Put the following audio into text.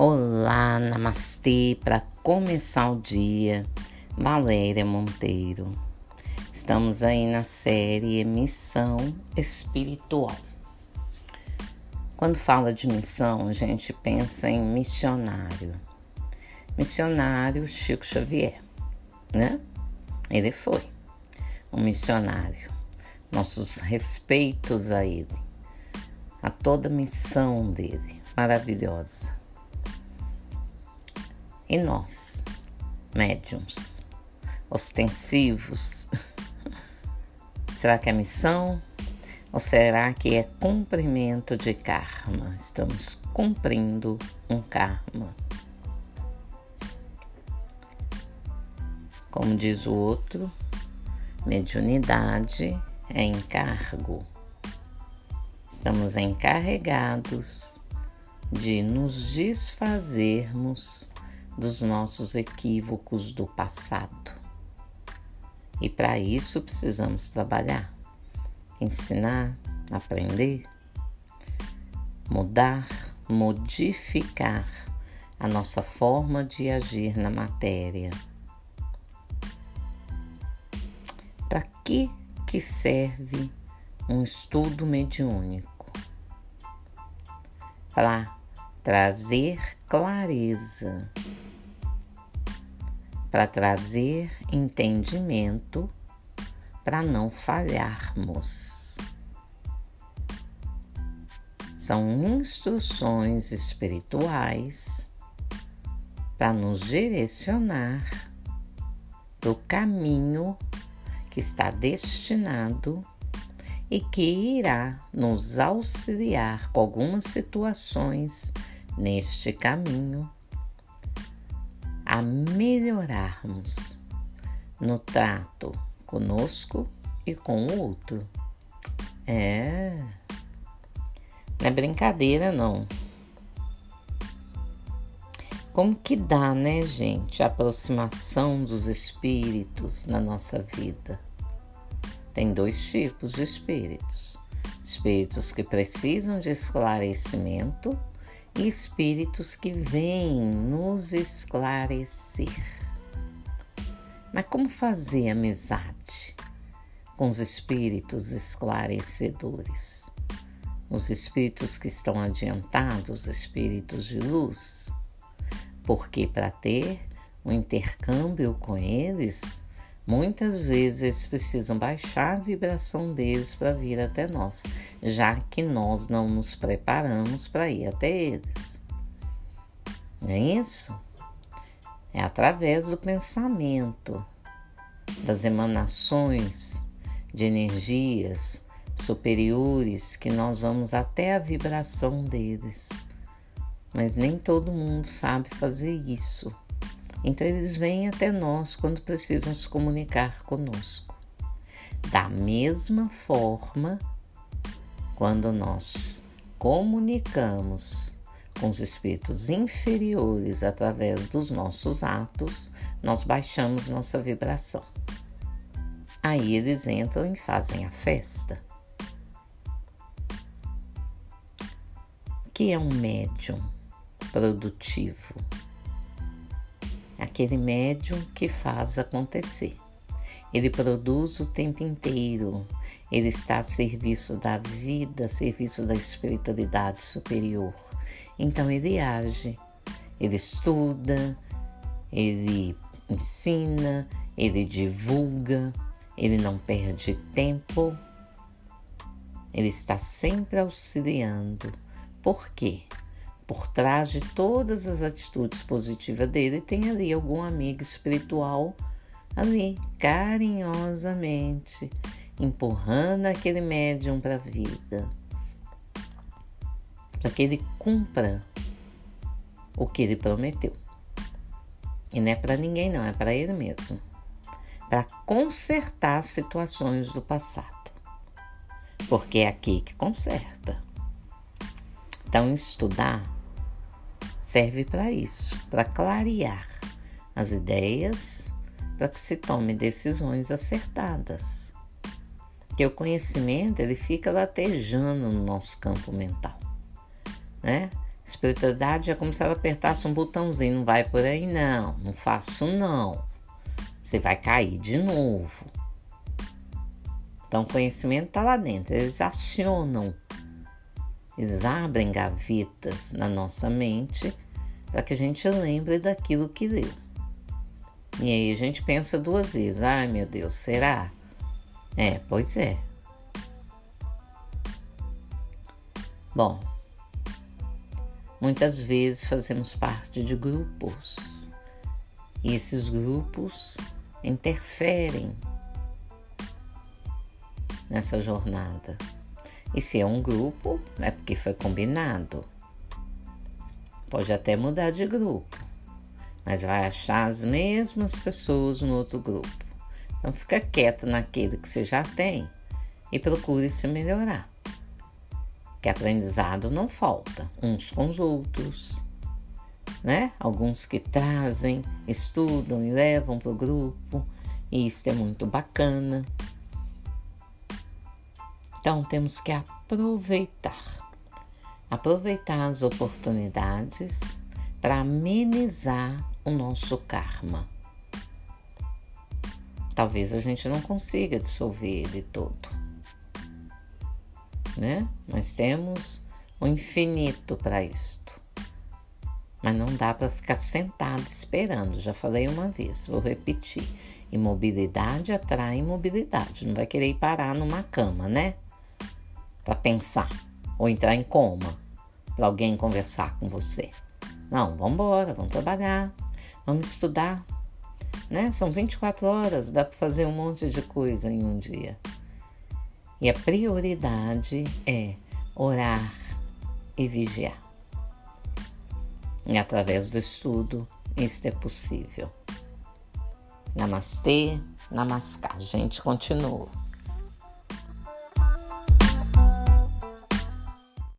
Olá, namastê, para começar o dia, Valéria Monteiro. Estamos aí na série Missão Espiritual. Quando fala de missão, a gente pensa em missionário. Missionário Chico Xavier, né? Ele foi um missionário. Nossos respeitos a ele, a toda missão dele, maravilhosa. E nós, médiums, ostensivos, será que é missão? Ou será que é cumprimento de karma? Estamos cumprindo um karma. Como diz o outro, mediunidade é encargo. Estamos encarregados de nos desfazermos dos nossos equívocos do passado. E para isso precisamos trabalhar, ensinar, aprender, mudar, modificar a nossa forma de agir na matéria. Para que que serve um estudo mediúnico? Para trazer clareza para trazer entendimento para não falharmos. São instruções espirituais para nos direcionar do caminho que está destinado e que irá nos auxiliar com algumas situações neste caminho a melhorarmos no trato conosco e com o outro. É. Não é brincadeira, não. Como que dá, né, gente, a aproximação dos espíritos na nossa vida? Tem dois tipos de espíritos: espíritos que precisam de esclarecimento espíritos que vêm nos esclarecer. Mas como fazer amizade com os espíritos esclarecedores? Os espíritos que estão adiantados, espíritos de luz? Porque para ter um intercâmbio com eles, Muitas vezes eles precisam baixar a vibração deles para vir até nós, já que nós não nos preparamos para ir até eles. Não é isso? É através do pensamento, das emanações de energias superiores que nós vamos até a vibração deles. Mas nem todo mundo sabe fazer isso. Então eles vêm até nós quando precisam se comunicar conosco. Da mesma forma, quando nós comunicamos com os espíritos inferiores através dos nossos atos, nós baixamos nossa vibração. Aí eles entram e fazem a festa. O que é um médium produtivo? Aquele médium que faz acontecer. Ele produz o tempo inteiro, ele está a serviço da vida, a serviço da espiritualidade superior. Então ele age, ele estuda, ele ensina, ele divulga, ele não perde tempo, ele está sempre auxiliando. Por quê? Por trás de todas as atitudes positivas dele, tem ali algum amigo espiritual ali, carinhosamente, empurrando aquele médium para a vida, para que ele cumpra o que ele prometeu. E não é para ninguém, não, é para ele mesmo. Para consertar situações do passado. Porque é aqui que conserta. Então, estudar serve para isso, para clarear as ideias, para que se tome decisões acertadas. Que o conhecimento ele fica latejando no nosso campo mental, né? Espiritualidade é como se ela apertasse um botãozinho, não vai por aí não, não faço não. Você vai cair de novo. Então, o conhecimento está lá dentro, eles acionam, eles abrem gavetas na nossa mente para que a gente lembre daquilo que leu. E aí a gente pensa duas vezes: ai meu Deus, será? É, pois é. Bom, muitas vezes fazemos parte de grupos e esses grupos interferem nessa jornada. E se é um grupo, é porque foi combinado. Pode até mudar de grupo, mas vai achar as mesmas pessoas no outro grupo. Então fica quieto naquele que você já tem e procure se melhorar. Que aprendizado não falta, uns com os outros, né? Alguns que trazem, estudam e levam para o grupo, e isso é muito bacana. Então temos que aproveitar, aproveitar as oportunidades para amenizar o nosso karma. Talvez a gente não consiga dissolver ele todo, né? Mas temos o infinito para isto. Mas não dá para ficar sentado esperando. Já falei uma vez, vou repetir. Imobilidade atrai imobilidade. Não vai querer parar numa cama, né? Para pensar ou entrar em coma para alguém conversar com você. Não, vamos embora, vamos trabalhar, vamos estudar, né? São 24 horas, dá para fazer um monte de coisa em um dia. E a prioridade é orar e vigiar. E através do estudo, isso é possível. Namastê, namaskar. A gente continua.